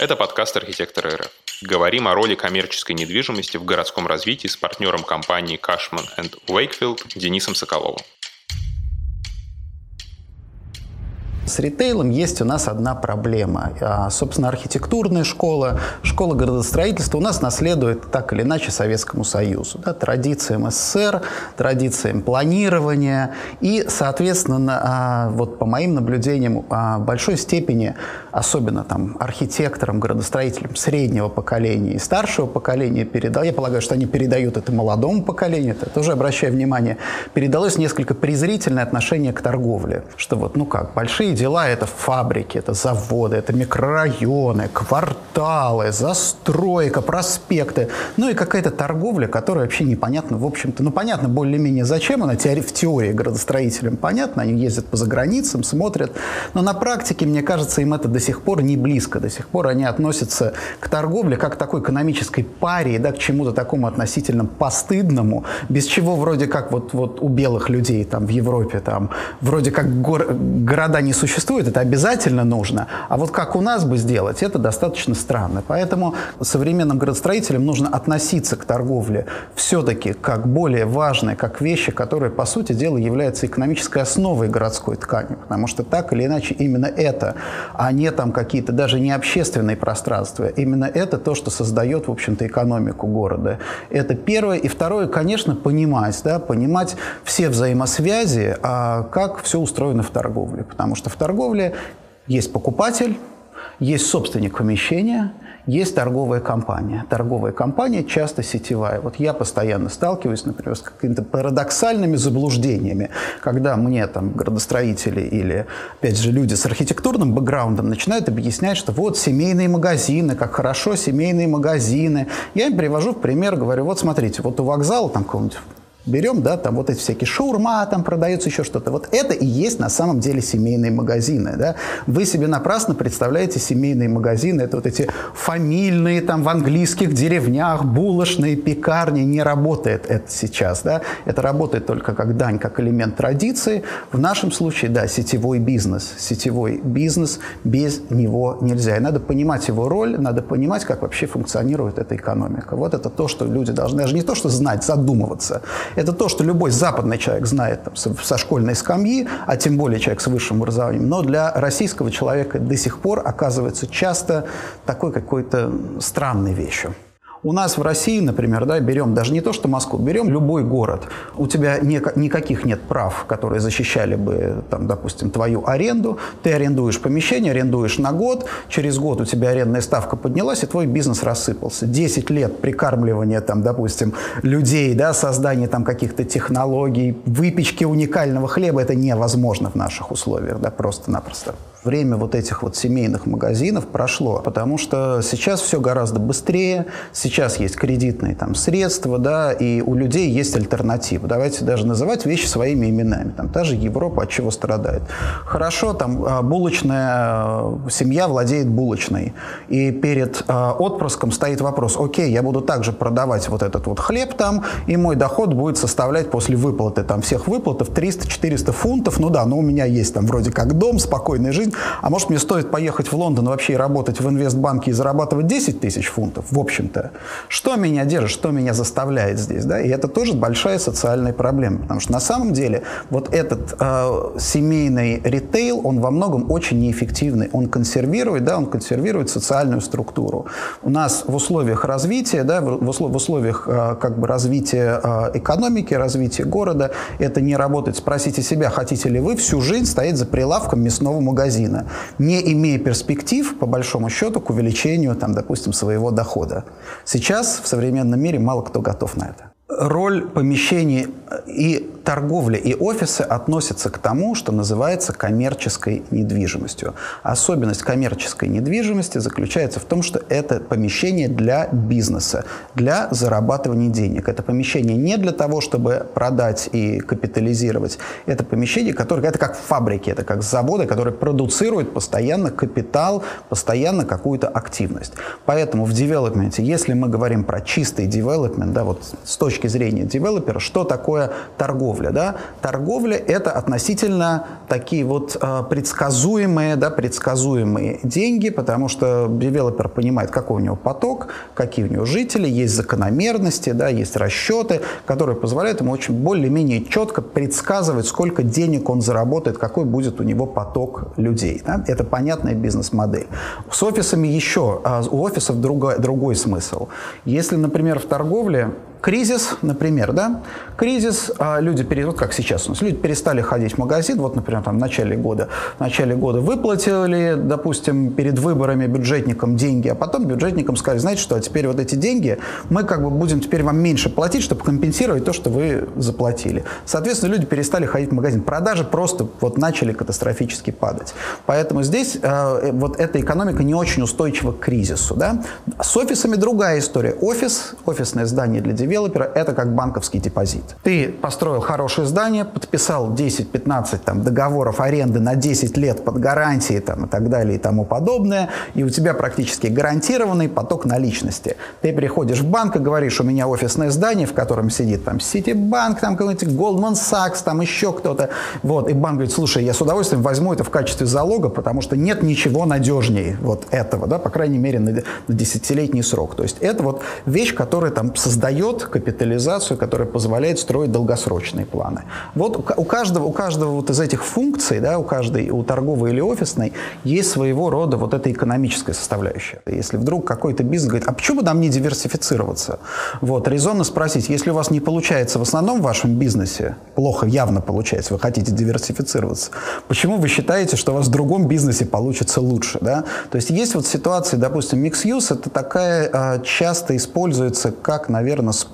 Это подкаст «Архитектор РФ». Говорим о роли коммерческой недвижимости в городском развитии с партнером компании Cashman Wakefield Денисом Соколовым. С ритейлом есть у нас одна проблема. А, собственно, архитектурная школа, школа городостроительства у нас наследует так или иначе Советскому Союзу. Да, традициям СССР, традициям планирования. И, соответственно, а, вот по моим наблюдениям, а, в большой степени, особенно там архитекторам, градостроителям среднего поколения и старшего поколения, передал, я полагаю, что они передают это молодому поколению, это тоже обращаю внимание, передалось несколько презрительное отношение к торговле. Что вот, ну как, большие дела — это фабрики, это заводы, это микрорайоны, кварталы, застройка, проспекты. Ну и какая-то торговля, которая вообще непонятно, в общем-то, ну понятно более-менее зачем она, теори в теории градостроителям понятно, они ездят по заграницам, смотрят, но на практике, мне кажется, им это до сих пор не близко, до сих пор они относятся к торговле как к такой экономической паре, да, к чему-то такому относительно постыдному, без чего вроде как вот, вот у белых людей там в Европе там вроде как гор города не существуют, существует, это обязательно нужно. А вот как у нас бы сделать, это достаточно странно. Поэтому современным градостроителям нужно относиться к торговле все-таки как более важной, как вещи, которые, по сути дела, являются экономической основой городской ткани. Потому что так или иначе именно это, а не там какие-то даже не общественные пространства, именно это то, что создает, в общем-то, экономику города. Это первое. И второе, конечно, понимать, да, понимать все взаимосвязи, а как все устроено в торговле. Потому что в торговле есть покупатель, есть собственник помещения, есть торговая компания. Торговая компания часто сетевая. Вот я постоянно сталкиваюсь, например, с какими-то парадоксальными заблуждениями, когда мне там градостроители или, опять же, люди с архитектурным бэкграундом начинают объяснять, что вот семейные магазины, как хорошо семейные магазины. Я им привожу в пример, говорю, вот смотрите, вот у вокзала там какого-нибудь берем, да, там вот эти всякие шаурма, там продается еще что-то. Вот это и есть на самом деле семейные магазины, да. Вы себе напрасно представляете семейные магазины, это вот эти фамильные там в английских деревнях, булочные, пекарни, не работает это сейчас, да. Это работает только как дань, как элемент традиции. В нашем случае, да, сетевой бизнес. Сетевой бизнес, без него нельзя. И надо понимать его роль, надо понимать, как вообще функционирует эта экономика. Вот это то, что люди должны, даже не то, что знать, задумываться. Это то, что любой западный человек знает там, со школьной скамьи, а тем более человек с высшим образованием. Но для российского человека до сих пор оказывается часто такой какой-то странной вещью. У нас в России, например, да, берем даже не то, что Москву, берем любой город. У тебя не, никаких нет прав, которые защищали бы, там, допустим, твою аренду. Ты арендуешь помещение, арендуешь на год. Через год у тебя арендная ставка поднялась, и твой бизнес рассыпался. 10 лет прикармливания, там, допустим, людей, да, создания там каких-то технологий, выпечки уникального хлеба – это невозможно в наших условиях, да, просто-напросто время вот этих вот семейных магазинов прошло, потому что сейчас все гораздо быстрее, сейчас есть кредитные там средства, да, и у людей есть альтернатива. Давайте даже называть вещи своими именами. Там та же Европа от чего страдает. Хорошо, там а, булочная э, семья владеет булочной, и перед э, отпрыском стоит вопрос, окей, я буду также продавать вот этот вот хлеб там, и мой доход будет составлять после выплаты там всех выплатов 300-400 фунтов, ну да, но у меня есть там вроде как дом, спокойная жизнь, а может мне стоит поехать в Лондон вообще и работать в инвестбанке и зарабатывать 10 тысяч фунтов, в общем-то. Что меня держит, что меня заставляет здесь, да? И это тоже большая социальная проблема, потому что на самом деле вот этот э, семейный ритейл, он во многом очень неэффективный, он консервирует, да, он консервирует социальную структуру. У нас в условиях развития, да, в, в условиях э, как бы развития э, экономики, развития города, это не работает. Спросите себя, хотите ли вы всю жизнь стоять за прилавком мясного магазина? Магазина, не имея перспектив, по большому счету, к увеличению, там, допустим, своего дохода. Сейчас в современном мире мало кто готов на это. Роль помещений и торговля и офисы относятся к тому, что называется коммерческой недвижимостью. Особенность коммерческой недвижимости заключается в том, что это помещение для бизнеса, для зарабатывания денег. Это помещение не для того, чтобы продать и капитализировать. Это помещение, которое, это как фабрики, это как заводы, которые продуцируют постоянно капитал, постоянно какую-то активность. Поэтому в девелопменте, если мы говорим про чистый девелопмент, да, вот с точки зрения девелопера, что такое такое торговля? Да? Торговля – это относительно такие вот э, предсказуемые, да, предсказуемые деньги, потому что девелопер понимает, какой у него поток, какие у него жители, есть закономерности, да, есть расчеты, которые позволяют ему очень более-менее четко предсказывать, сколько денег он заработает, какой будет у него поток людей. Да? Это понятная бизнес-модель. С офисами еще, а у офисов другой, другой смысл. Если, например, в торговле Кризис, например, да, кризис, а люди, вот как сейчас у нас, люди перестали ходить в магазин, вот, например, там в начале года, в начале года выплатили, допустим, перед выборами бюджетникам деньги, а потом бюджетникам сказали, знаете что, а теперь вот эти деньги мы как бы будем теперь вам меньше платить, чтобы компенсировать то, что вы заплатили. Соответственно, люди перестали ходить в магазин. Продажи просто вот начали катастрофически падать. Поэтому здесь э, вот эта экономика не очень устойчива к кризису, да. С офисами другая история. Офис, офисное здание для девелопера – это как банковский депозит. Ты построил хорошее здание, подписал 10-15 там, договоров аренды на 10 лет под гарантией там, и так далее и тому подобное, и у тебя практически гарантированный поток наличности. Ты приходишь в банк и говоришь, у меня офисное здание, в котором сидит там Ситибанк, там какой-нибудь Goldman Sachs, там еще кто-то. Вот, и банк говорит, слушай, я с удовольствием возьму это в качестве залога, потому что нет ничего надежнее вот этого, да, по крайней мере, на, на десятилетний срок. То есть это вот вещь, которая там создает капитализацию, которая позволяет строить долгосрочные планы. Вот у каждого, у каждого вот из этих функций, да, у каждой, у торговой или офисной, есть своего рода вот эта экономическая составляющая. Если вдруг какой-то бизнес говорит, а почему бы нам не диверсифицироваться? Вот, резонно спросить, если у вас не получается в основном в вашем бизнесе, плохо явно получается, вы хотите диверсифицироваться, почему вы считаете, что у вас в другом бизнесе получится лучше? Да? То есть есть вот ситуации, допустим, mix-use, это такая а, часто используется как, наверное, способ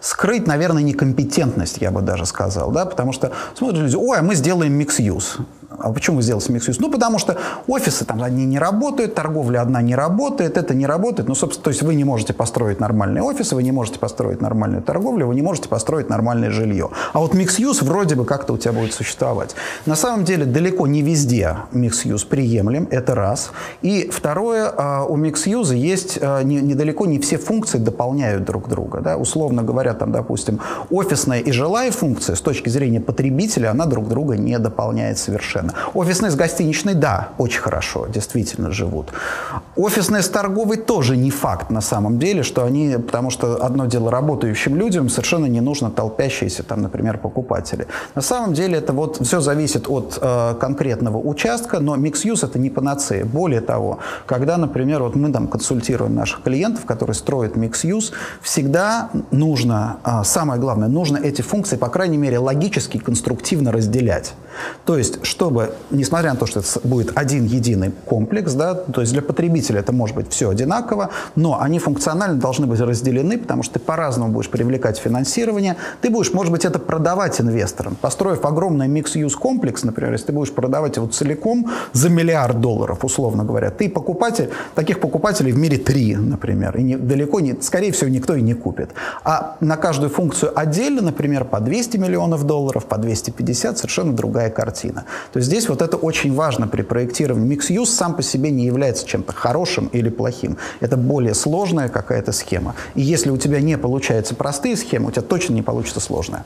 скрыть, наверное, некомпетентность, я бы даже сказал, да, потому что смотрят люди, ой, а мы сделаем микс-юз. А почему вы сделали микс Ну, потому что офисы там они не работают, торговля одна не работает, это не работает. Ну, собственно, то есть вы не можете построить нормальные офисы, вы не можете построить нормальную торговлю, вы не можете построить нормальное жилье. А вот микс вроде бы как-то у тебя будет существовать. На самом деле далеко не везде микс приемлем, это раз. И второе, а, у микс есть а, недалеко не все функции дополняют друг друга. Да? Условно говоря, там, допустим, офисная и жилая функция с точки зрения потребителя, она друг друга не дополняет совершенно совершенно. Офисные с гостиничной, да, очень хорошо, действительно живут. Офисные с торговой тоже не факт на самом деле, что они, потому что одно дело работающим людям совершенно не нужно толпящиеся там, например, покупатели. На самом деле это вот все зависит от э, конкретного участка, но микс-юз это не панацея. Более того, когда, например, вот мы там консультируем наших клиентов, которые строят микс-юз, всегда нужно, э, самое главное, нужно эти функции, по крайней мере, логически, конструктивно разделять. То есть, чтобы, несмотря на то, что это будет один единый комплекс, да, то есть для потребителя это может быть все одинаково, но они функционально должны быть разделены, потому что ты по-разному будешь привлекать финансирование, ты будешь, может быть, это продавать инвесторам. Построив огромный микс-юз комплекс, например, если ты будешь продавать его целиком за миллиард долларов, условно говоря, ты покупатель, таких покупателей в мире три, например, и не, далеко не, скорее всего, никто и не купит. А на каждую функцию отдельно, например, по 200 миллионов долларов, по 250, совершенно другая картина. То есть здесь вот это очень важно при проектировании. Микс-юз сам по себе не является чем-то хорошим или плохим. Это более сложная какая-то схема. И если у тебя не получаются простые схемы, у тебя точно не получится сложная.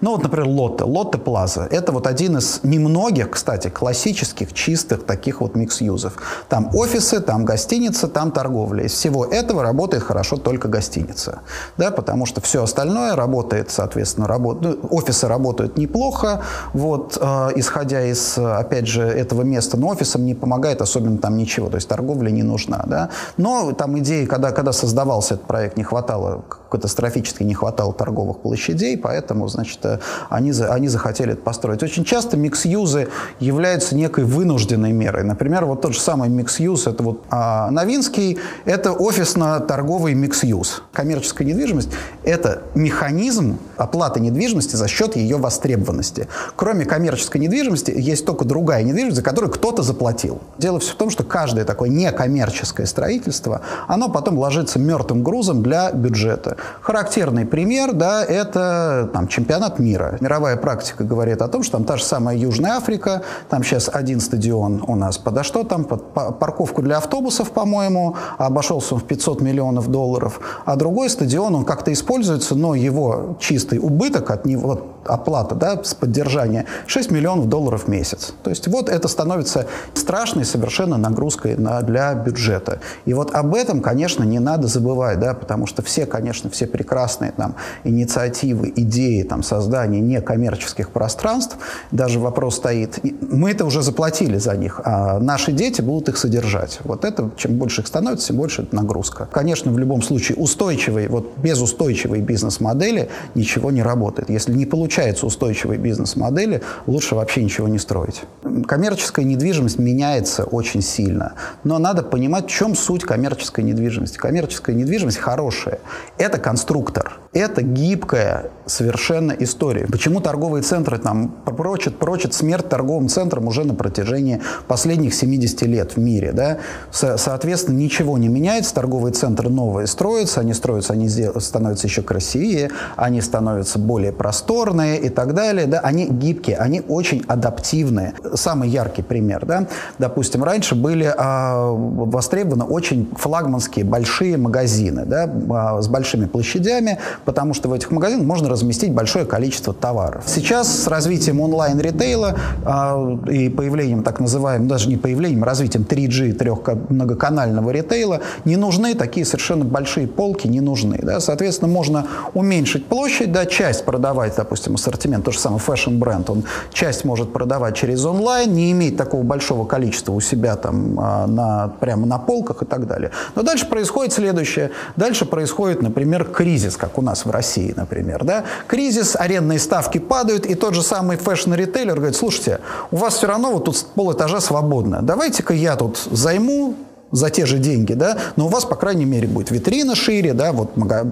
Ну вот, например, Лотте, Лотте Плаза. Это вот один из немногих, кстати, классических, чистых таких вот микс-юзов. Там офисы, там гостиница, там торговля. Из всего этого работает хорошо только гостиница. Да, потому что все остальное работает, соответственно, работ... ну, офисы работают неплохо, вот, э, исходя из, опять же, этого места, но офисам не помогает особенно там ничего, то есть торговля не нужна. Да? Но там идеи, когда, когда создавался этот проект, не хватало, катастрофически не хватало торговых площадей, поэтому, значит, э, они, они захотели это построить. Очень часто микс-юзы являются некой вынужденной мерой. Например, вот тот же самый микс-юз, это вот а, Новинский, это офисно-торговый микс-юз. Коммерческая недвижимость – это механизм оплаты недвижимости за счет ее востребованности. Кроме коммерческой недвижимости, есть только другая недвижимость, за которую кто-то заплатил. Дело все в том, что каждое такое некоммерческое строительство, оно потом ложится мертвым грузом для бюджета. Характерный пример, да, это там, чемпионат мира. Мировая практика говорит о том, что там та же самая Южная Африка, там сейчас один стадион у нас подо что там, под парковку для автобусов, по-моему, обошелся он в 500 миллионов долларов, а другой стадион, он как-то используется, но его чистый убыток от него, оплата да, с поддержания 6 миллионов долларов в месяц. То есть вот это становится страшной совершенно нагрузкой на, для бюджета. И вот об этом, конечно, не надо забывать, да, потому что все, конечно, все прекрасные там, инициативы, идеи там, создания некоммерческих пространств, даже вопрос стоит, мы это уже заплатили за них, а наши дети будут их содержать. Вот это, чем больше их становится, тем больше это нагрузка. Конечно, в любом случае устойчивый, вот без устойчивой бизнес-модели ничего не работает. Если не получается устойчивой бизнес-модели, лучше вообще ничего не строить. Коммерческая недвижимость меняется очень сильно, но надо понимать, в чем суть коммерческой недвижимости. Коммерческая недвижимость хорошая. Это конструктор, это гибкая совершенно история. Почему торговые центры там прочат, прочат смерть торговым центрам уже на протяжении последних 70 лет в мире, да? Со соответственно, ничего не меняется, торговые центры новые строятся, они строятся, они становятся еще красивее, они становятся более просторные, и так далее, да, они гибкие, они очень адаптивные. Самый яркий пример, да, допустим, раньше были а, востребованы очень флагманские большие магазины, да, а, с большими площадями, потому что в этих магазинах можно разместить большое количество товаров. Сейчас с развитием онлайн-ритейла а, и появлением так называемым, даже не появлением, развитием 3G, трех многоканального ритейла, не нужны такие совершенно большие полки, не нужны. Да? Соответственно, можно уменьшить площадь, да, часть продавать, допустим, допустим, ассортимент, то же самое fashion-бренд, он часть может продавать через онлайн, не иметь такого большого количества у себя там а, на, прямо на полках и так далее. Но дальше происходит следующее. Дальше происходит, например, кризис, как у нас в России, например. Да? Кризис, арендные ставки падают, и тот же самый fashion-ритейлер говорит, слушайте, у вас все равно вот тут пол этажа свободно, давайте-ка я тут займу за те же деньги, да, но у вас, по крайней мере, будет витрина шире, да, вот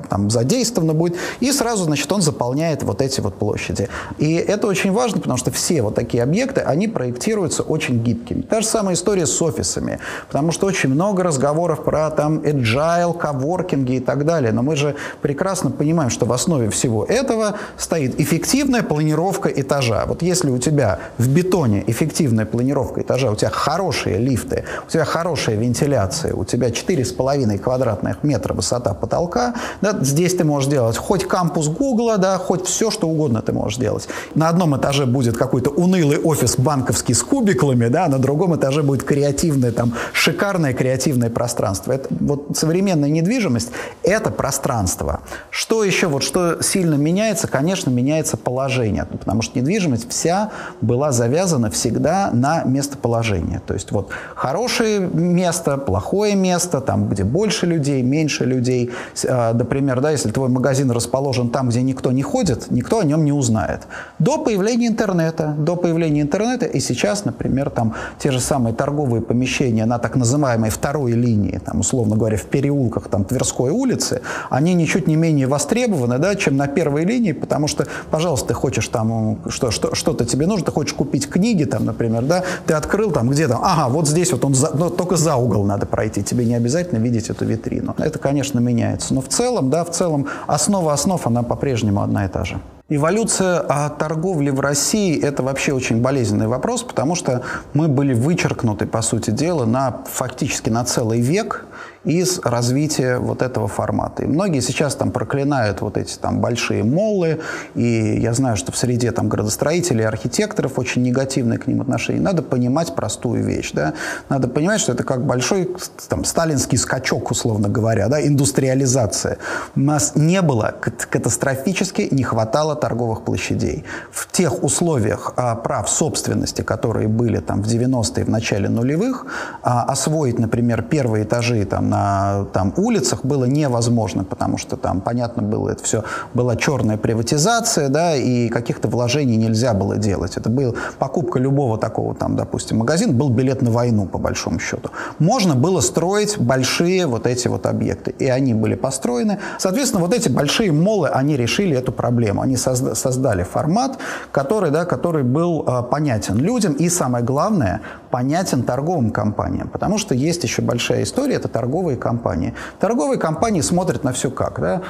там задействовано будет, и сразу, значит, он заполняет вот эти вот площади. И это очень важно, потому что все вот такие объекты, они проектируются очень гибкими. Та же самая история с офисами, потому что очень много разговоров про там agile, коворкинги и так далее, но мы же прекрасно понимаем, что в основе всего этого стоит эффективная планировка этажа. Вот если у тебя в бетоне эффективная планировка этажа, у тебя хорошие лифты, у тебя хорошая вентиляция, вентиляции, у тебя 4,5 квадратных метра высота потолка, да, здесь ты можешь делать хоть кампус Гугла, да, хоть все, что угодно ты можешь делать. На одном этаже будет какой-то унылый офис банковский с кубиклами, да, на другом этаже будет креативное, там, шикарное креативное пространство. Это, вот современная недвижимость – это пространство. Что еще, вот что сильно меняется? Конечно, меняется положение, потому что недвижимость вся была завязана всегда на местоположение. То есть вот хорошее место, плохое место, там, где больше людей, меньше людей. А, например, да, если твой магазин расположен там, где никто не ходит, никто о нем не узнает. До появления интернета, до появления интернета и сейчас, например, там те же самые торговые помещения на так называемой второй линии, там, условно говоря, в переулках там, Тверской улицы, они ничуть не менее востребованы, да, чем на первой линии, потому что, пожалуйста, ты хочешь там, что, что, что-то тебе нужно, ты хочешь купить книги, там, например, да, ты открыл там, где там, ага, вот здесь вот он, за, ну, только за угол надо пройти, тебе не обязательно видеть эту витрину. Это, конечно, меняется. Но в целом, да, в целом основа основ, она по-прежнему одна и та же. Эволюция а, торговли в России – это вообще очень болезненный вопрос, потому что мы были вычеркнуты, по сути дела, на, фактически на целый век из развития вот этого формата. И многие сейчас там проклинают вот эти там большие моллы, и я знаю, что в среде там градостроителей архитекторов очень негативное к ним отношение. Надо понимать простую вещь, да. Надо понимать, что это как большой там сталинский скачок, условно говоря, да, индустриализация. У нас не было, катастрофически не хватало торговых площадей. В тех условиях а, прав собственности, которые были там в 90-е, в начале нулевых, а, освоить, например, первые этажи там на там, улицах было невозможно, потому что там, понятно было, это все была черная приватизация, да, и каких-то вложений нельзя было делать. Это был покупка любого такого, там, допустим, магазина, был билет на войну, по большому счету. Можно было строить большие вот эти вот объекты, и они были построены. Соответственно, вот эти большие молы, они решили эту проблему. Они созда создали формат, который, да, который был э, понятен людям, и самое главное, понятен торговым компаниям, потому что есть еще большая история, это торговые компании. Торговые компании смотрят на все как, да?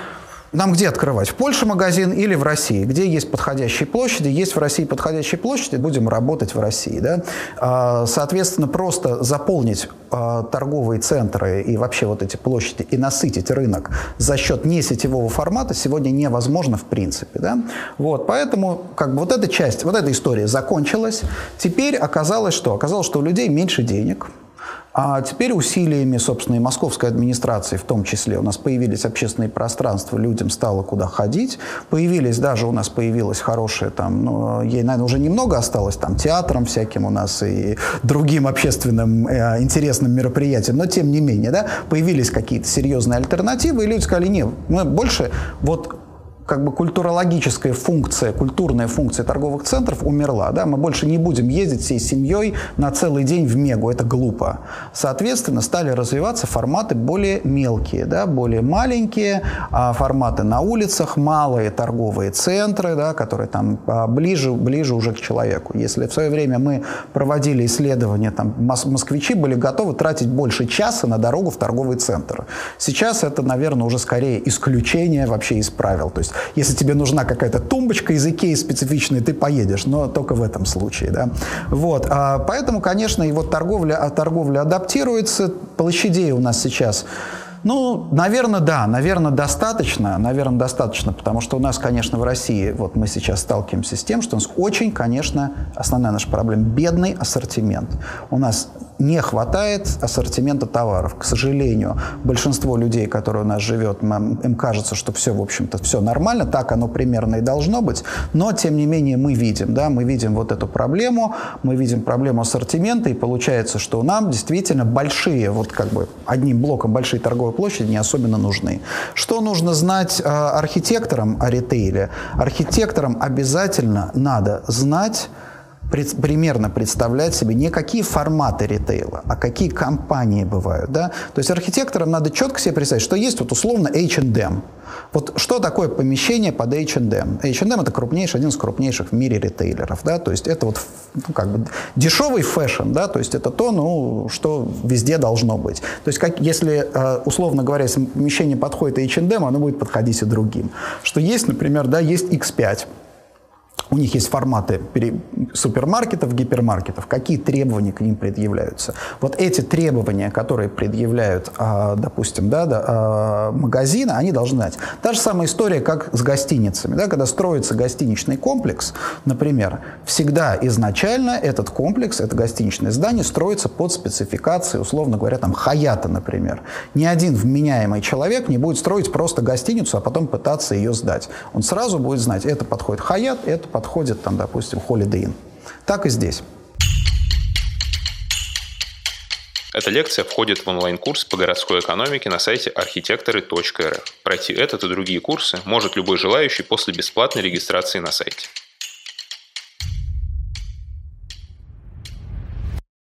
Нам где открывать? В Польше магазин или в России? Где есть подходящие площади? Есть в России подходящие площади, будем работать в России. Да? А, соответственно, просто заполнить а, торговые центры и вообще вот эти площади и насытить рынок за счет не сетевого формата сегодня невозможно в принципе. Да? Вот, поэтому как бы вот эта часть, вот эта история закончилась. Теперь оказалось что? Оказалось, что у людей меньше денег, а теперь усилиями, собственно, и московской администрации в том числе у нас появились общественные пространства, людям стало куда ходить. Появились, даже у нас появилась хорошая там, ну, ей, наверное, уже немного осталось там театром всяким у нас и другим общественным э, интересным мероприятиям, но тем не менее, да, появились какие-то серьезные альтернативы, и люди сказали, нет, мы больше вот как бы культурологическая функция, культурная функция торговых центров умерла. Да? Мы больше не будем ездить всей семьей на целый день в Мегу, это глупо. Соответственно, стали развиваться форматы более мелкие, да? более маленькие, а форматы на улицах, малые торговые центры, да? которые там а, ближе, ближе уже к человеку. Если в свое время мы проводили исследования, там москвичи были готовы тратить больше часа на дорогу в торговый центр. Сейчас это, наверное, уже скорее исключение вообще из правил. То есть если тебе нужна какая-то тумбочка из Икеи специфичная, ты поедешь, но только в этом случае. Да? Вот. А, поэтому, конечно, и вот торговля, а торговля адаптируется. Площадей у нас сейчас ну, наверное, да, наверное, достаточно, наверное, достаточно, потому что у нас, конечно, в России, вот мы сейчас сталкиваемся с тем, что у нас очень, конечно, основная наша проблема – бедный ассортимент. У нас не хватает ассортимента товаров. К сожалению, большинство людей, которые у нас живет, им кажется, что все, в общем-то, все нормально, так оно примерно и должно быть, но, тем не менее, мы видим, да, мы видим вот эту проблему, мы видим проблему ассортимента, и получается, что нам действительно большие, вот как бы одним блоком большие торговые площади не особенно нужны. Что нужно знать э, архитекторам о ритейле? Архитекторам обязательно надо знать, примерно представлять себе не какие форматы ритейла, а какие компании бывают. Да? То есть архитекторам надо четко себе представить, что есть вот условно H&M. Вот что такое помещение под H&M? H&M это крупнейший, один из крупнейших в мире ритейлеров. Да? То есть это вот ну, как бы дешевый fashion, да? то есть это то, ну, что везде должно быть. То есть как, если, э, условно говоря, если помещение подходит H&M, оно будет подходить и другим. Что есть, например, да, есть X5. У них есть форматы супермаркетов, гипермаркетов. Какие требования к ним предъявляются? Вот эти требования, которые предъявляют, а, допустим, да, а, магазины, они должны знать. Та же самая история, как с гостиницами. Да, когда строится гостиничный комплекс, например, всегда изначально этот комплекс, это гостиничное здание, строится под спецификацией, условно говоря, там, Хаята, например. Ни один вменяемый человек не будет строить просто гостиницу, а потом пытаться ее сдать. Он сразу будет знать, это подходит Хаят, это подходит подходит, там, допустим, Holiday Inn. Так и здесь. Эта лекция входит в онлайн-курс по городской экономике на сайте архитекторы.рф. Пройти этот и другие курсы может любой желающий после бесплатной регистрации на сайте.